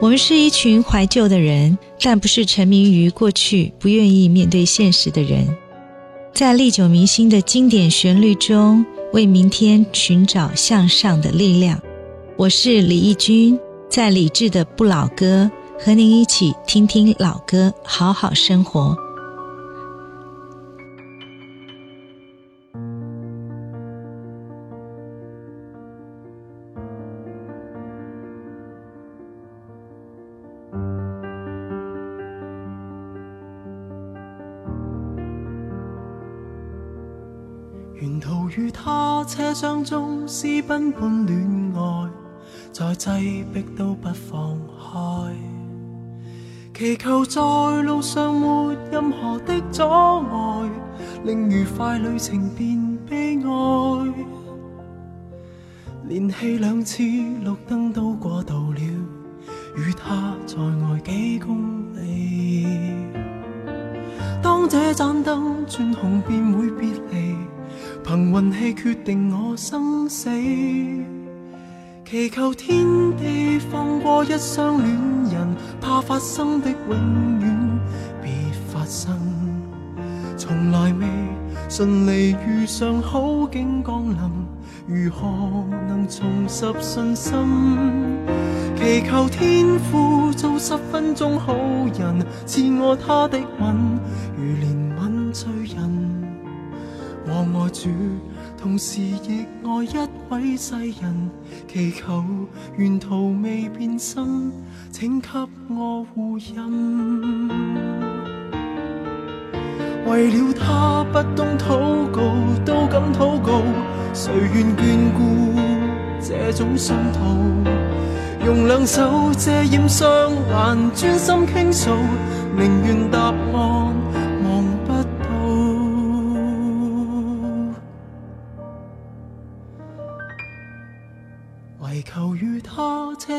我们是一群怀旧的人，但不是沉迷于过去、不愿意面对现实的人。在历久弥新的经典旋律中，为明天寻找向上的力量。我是李义军，在理智的不老歌，和您一起听听老歌，好好生活。车厢中私奔般恋爱，再挤迫都不放开，祈求在路上没任何的阻碍，令愉快旅程变悲哀。连气两次绿灯都过度了，与他在外几公里。当这盏灯转红，便会别离。凭运气决定我生死，祈求天地放过一双恋人，怕发生的永远别发生。从来未顺利遇上好景降临，如何能重拾信心？祈求天父做十分钟好人，赐我他的吻，如怜。我爱主，同时亦爱一位世人，祈求沿途未变心，请给我护荫。为了他不懂祷告，都敢祷告，谁愿眷顾这种信徒？用两手遮掩双眼，专心倾诉，宁愿答案。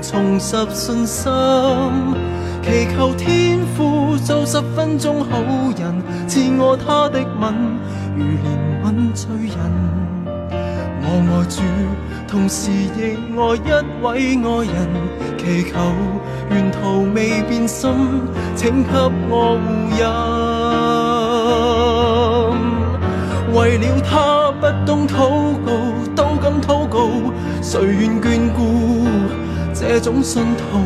重拾信心？祈求天父做十分钟好人，赐我他的吻，如怜悯罪人。我爱主，同时亦爱一位爱人，祈求沿途未变心，请给我护荫。为了他不懂祷告，都敢祷告。谁愿眷这种信徒？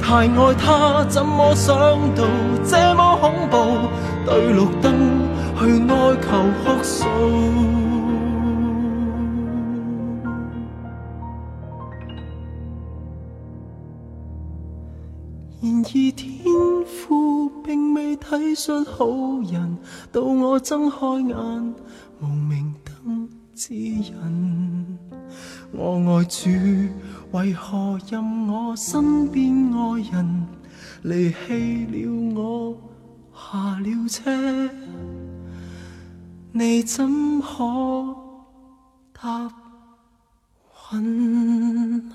太爱他，怎么想到这么恐怖？对绿灯去哀求哭诉。然而天父并未体恤好人，到我睁开眼，无明灯指引。我爱主，为何任我身边爱人离弃了我，下了车，你怎可答允？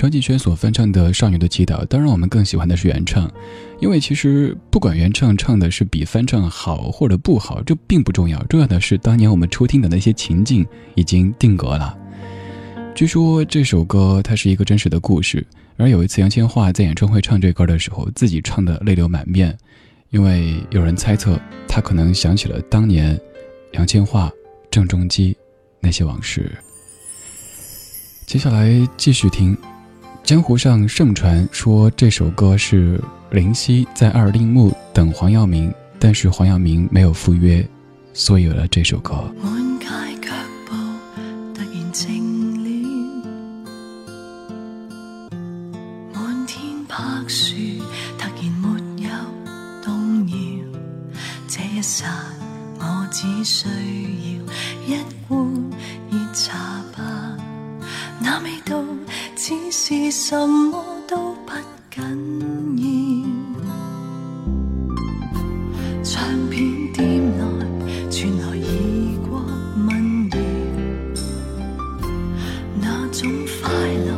张敬轩所翻唱的《少女的祈祷》，当然我们更喜欢的是原唱，因为其实不管原唱唱的是比翻唱好或者不好，这并不重要，重要的是当年我们初听的那些情境已经定格了。据说这首歌它是一个真实的故事，而有一次杨千嬅在演唱会唱这歌的时候，自己唱的泪流满面，因为有人猜测她可能想起了当年杨千嬅、郑中基那些往事。接下来继续听。江湖上盛传说这首歌是林夕在二丁目等黄耀明，但是黄耀明没有赴约，所以有了这首歌。满街脚步突然静了，柏树突然没有动摇，这一刹我只需什么都不紧要。唱片店内传来异国民谣，那种快乐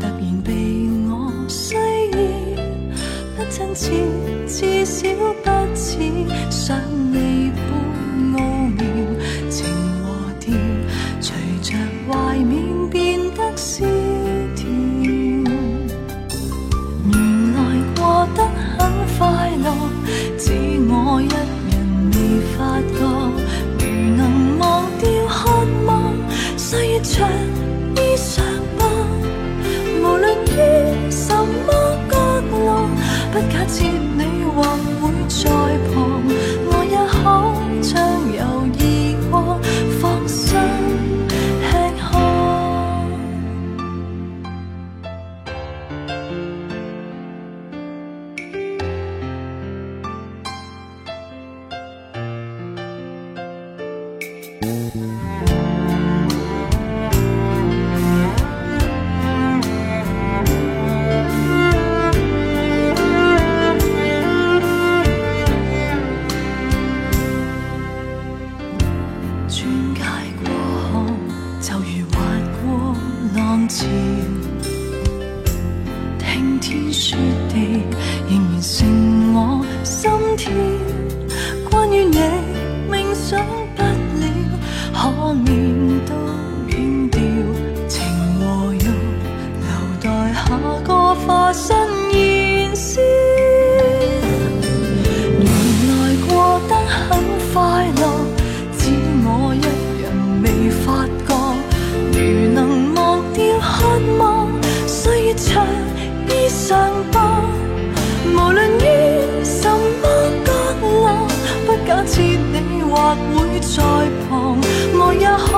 突然被我需要，不真切，至少不似想 衣裳吧。无论于什么角落，不假设你或会在旁，我也可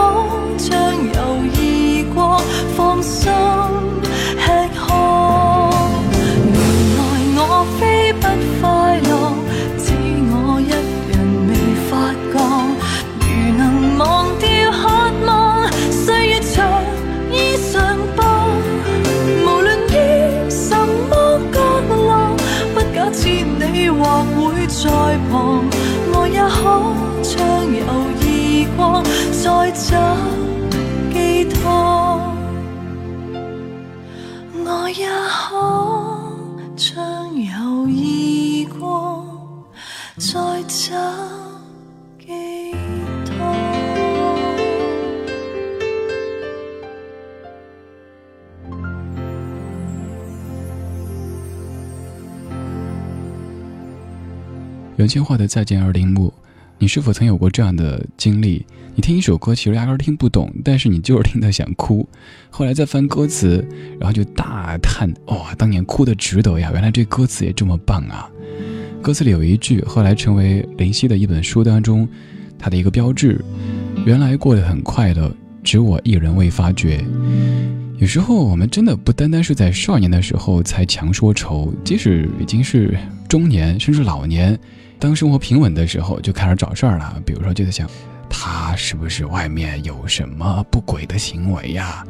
袁千桦的《再见二丁目》，你是否曾有过这样的经历？你听一首歌，其实压根听不懂，但是你就是听得想哭。后来再翻歌词，然后就大叹：哇，当年哭的值得呀！原来这歌词也这么棒啊！歌词里有一句，后来成为林夕的一本书当中他的一个标志：原来过得很快乐，只我一人未发觉。有时候我们真的不单单是在少年的时候才强说愁，即使已经是中年甚至老年。当生活平稳的时候，就开始找事儿了。比如说，就在想，他是不是外面有什么不轨的行为呀？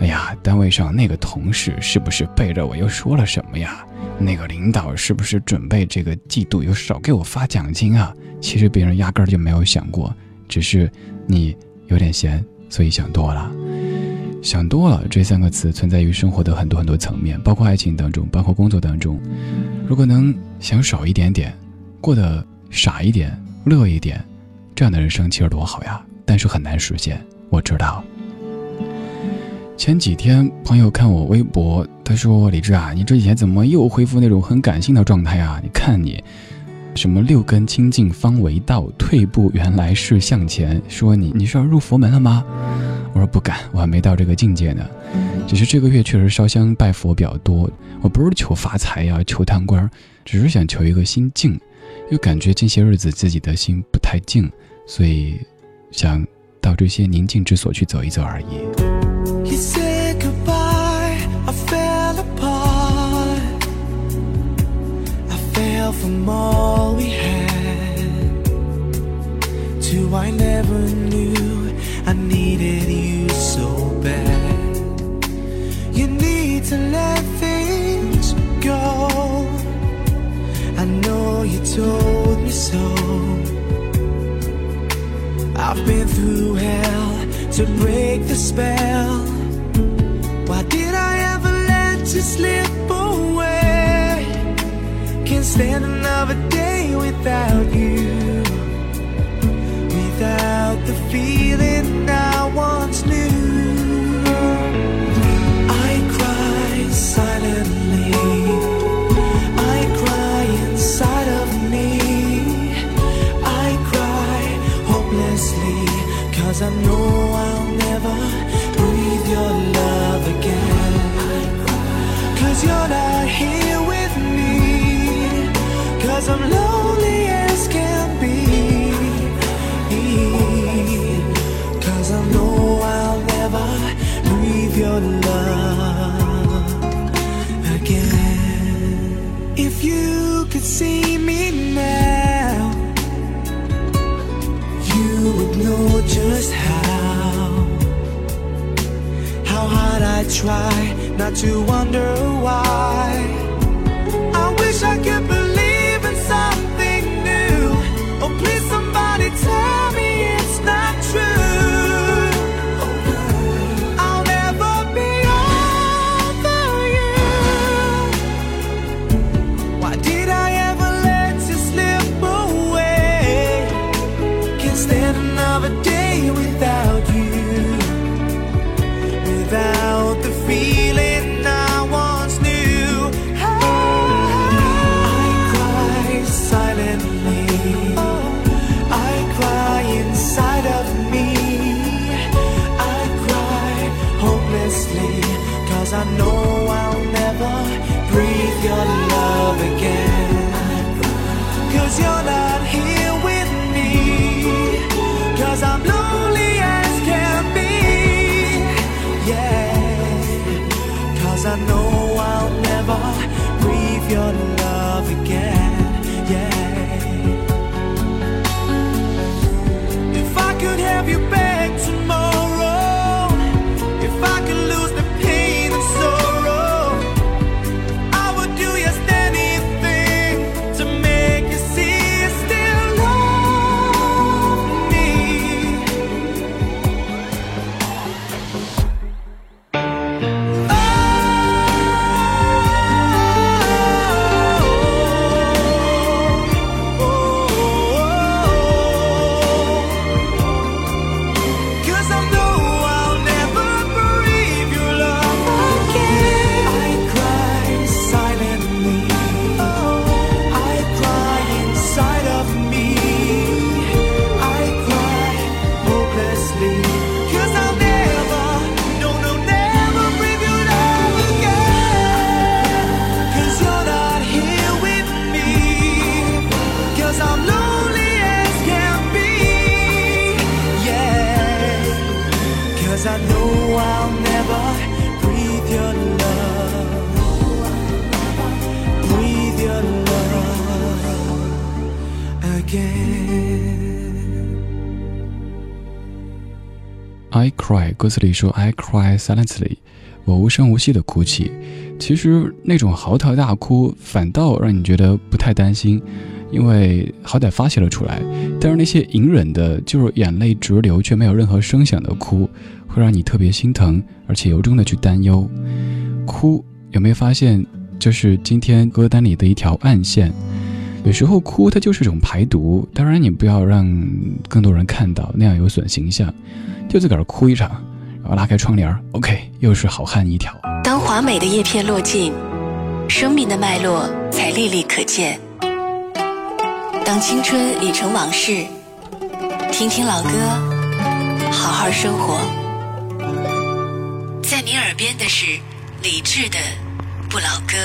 哎呀，单位上那个同事是不是背着我又说了什么呀？那个领导是不是准备这个季度又少给我发奖金啊？其实别人压根儿就没有想过，只是你有点闲，所以想多了。想多了这三个词存在于生活的很多很多层面，包括爱情当中，包括工作当中。如果能想少一点点。过得傻一点，乐一点，这样的人生其实多好呀！但是很难实现，我知道。前几天朋友看我微博，他说：“李志啊，你这几天怎么又恢复那种很感性的状态啊？你看你，什么六根清净方为道，退步原来是向前。说你你是要入佛门了吗？”我说不敢，我还没到这个境界呢。只是这个月确实烧香拜佛比较多，我不是求发财呀，求贪官，只是想求一个心静。又感觉近些日子自己的心不太静，所以想到这些宁静之所去走一走而已。You said goodbye, I fell apart. hell from all we had to I never knew I needed you so bad. You need to let things go. I know you told me so. I've been through hell to break the spell. Why did I ever let you slip away? Can't stand another day without you. Without the feeling I once knew. I cry silently. I cry inside of me. I cry hopelessly. Cause I know I'll try not to wonder why. cry，歌词里说 I cry silently，我无声无息的哭泣。其实那种嚎啕大哭，反倒让你觉得不太担心，因为好歹发泄了出来。但是那些隐忍的，就是眼泪直流却没有任何声响的哭，会让你特别心疼，而且由衷的去担忧。哭有没有发现，就是今天歌单里的一条暗线？有时候哭它就是一种排毒，当然你不要让更多人看到，那样有损形象。就自个儿哭一场，然后拉开窗帘，OK，又是好汉一条。当华美的叶片落尽，生命的脉络才历历可见。当青春已成往事，听听老歌，好好生活。在你耳边的是理智的《不老歌》。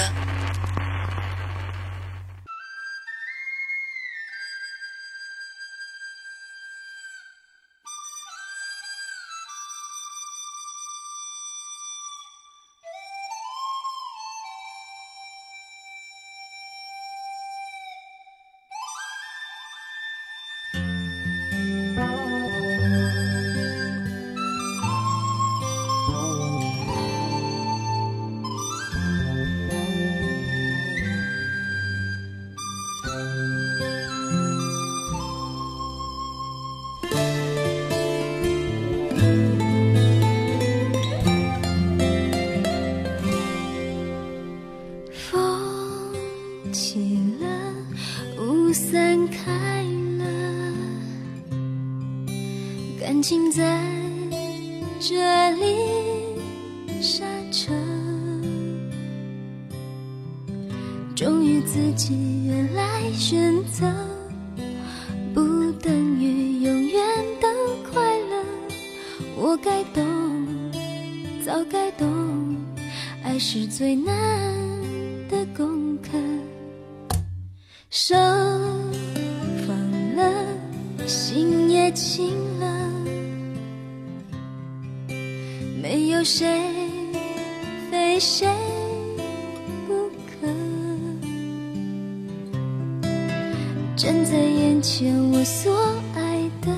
站在眼前，我所爱的，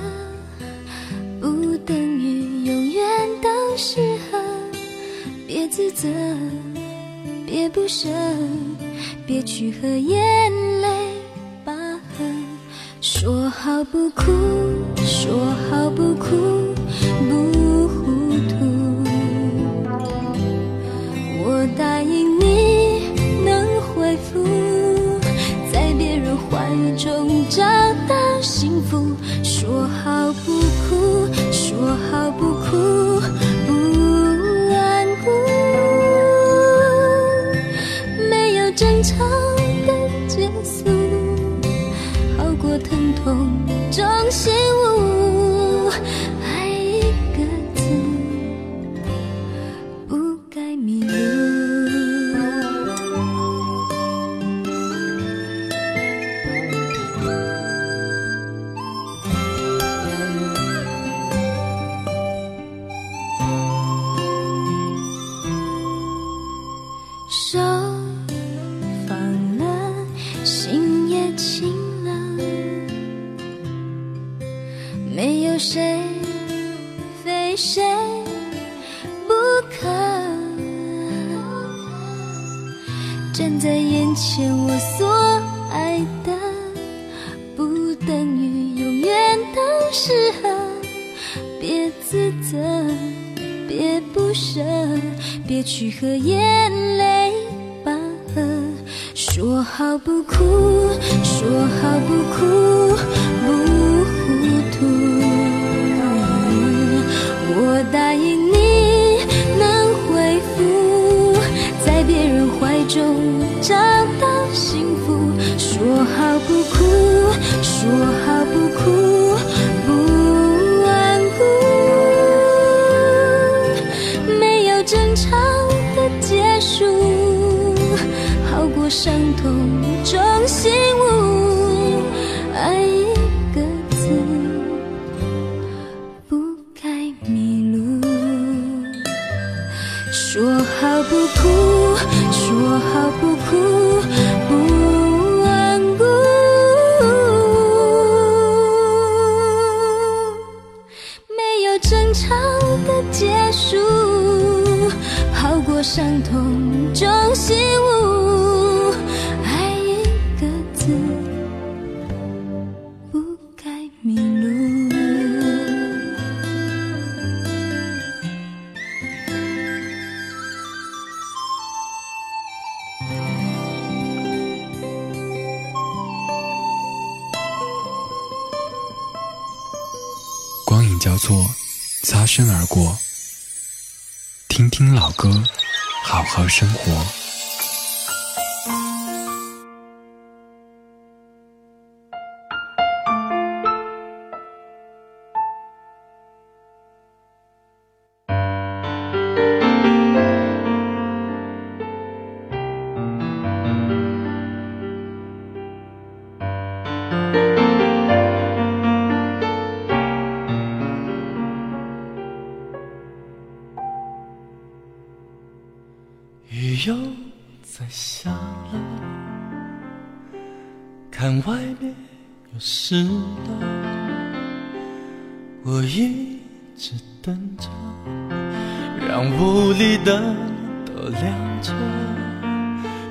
不等于永远都适合。别自责，别不舍，别去和眼泪拔河。说好不哭，伤痛中醒悟。爱一个字，不该迷路。说好不哭，说好不哭，不顽固。没有争吵的结束，好过伤痛中醒悟。身而过。听听老歌，好好生活。又在下了，看外面又湿了，我一直等着，让屋里灯都亮着，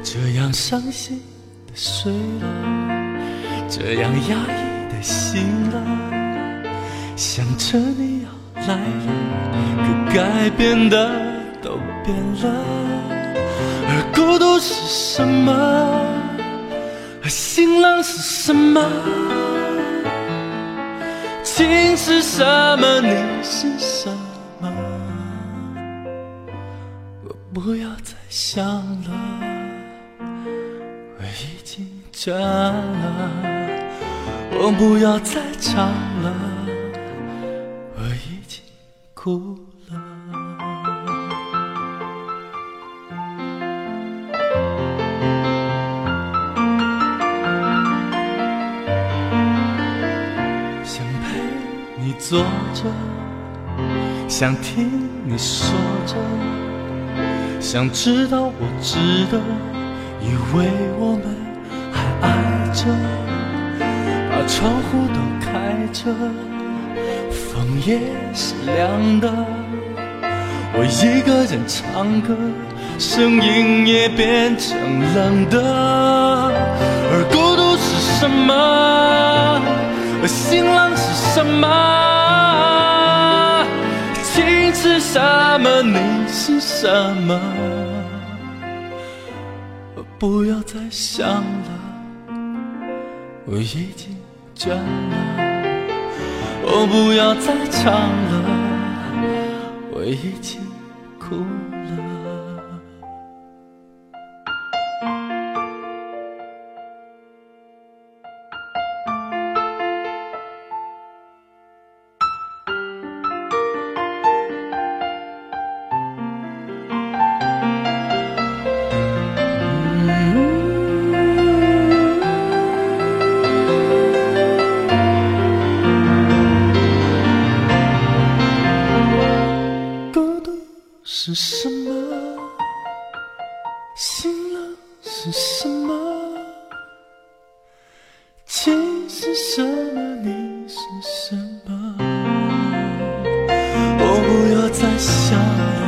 这样伤心的睡了，这样压抑的醒了，想着你要来了，可该变的都变了。孤独是什么？新郎是什么？情是什么？你是什么？我不要再想了，我已经倦了。我不要再唱了，我已经哭。坐着，想听你说着，想知道我值得，以为我们还爱着，把窗户都开着，风也是凉的，我一个人唱歌，声音也变成冷的，而孤独是什么？而新郎是什么？是什么？你是什么？我不要再想了，我已经倦了。我不要再唱了，我已经哭了是什么？你是什么？我不要再想了，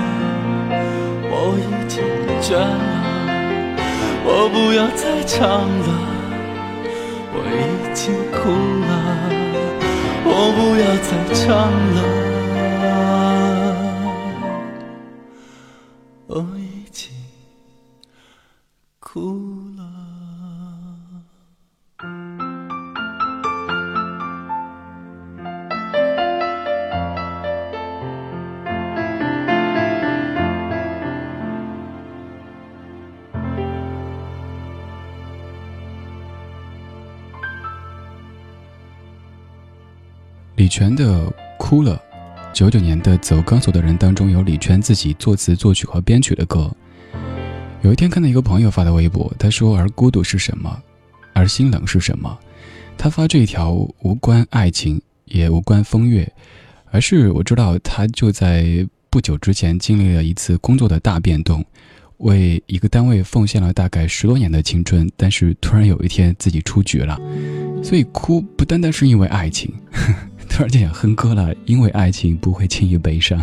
我已经倦了。我不要再唱了，我已经哭了。我不要再唱了。泉的《哭了》，九九年的《走钢索的人》当中有李泉自己作词作曲和编曲的歌。有一天看到一个朋友发的微博，他说：“而孤独是什么？而心冷是什么？”他发这一条无关爱情，也无关风月，而是我知道他就在不久之前经历了一次工作的大变动，为一个单位奉献了大概十多年的青春，但是突然有一天自己出局了，所以哭不单单是因为爱情。呵呵突然间想哼歌了，因为爱情不会轻易悲伤。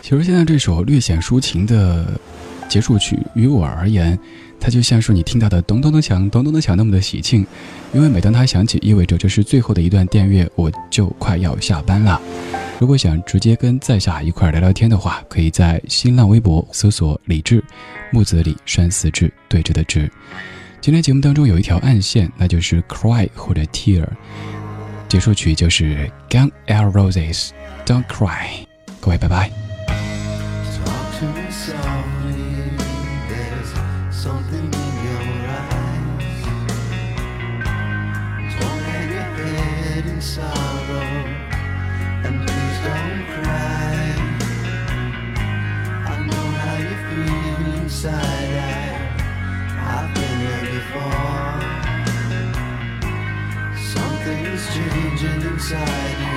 其实现在这首略显抒情的结束曲，于我而言，它就像是你听到的咚咚的响，咚咚的响那么的喜庆。因为每当它响起，意味着这是最后的一段电乐，我就快要下班了。如果想直接跟在下一块聊聊天的话，可以在新浪微博搜索“李志木子李山四志对着的志”。今天节目当中有一条暗线，那就是 cry 或者 tear。结束曲就是 Gun L Roses，Don't Cry。各位，拜拜。inside side.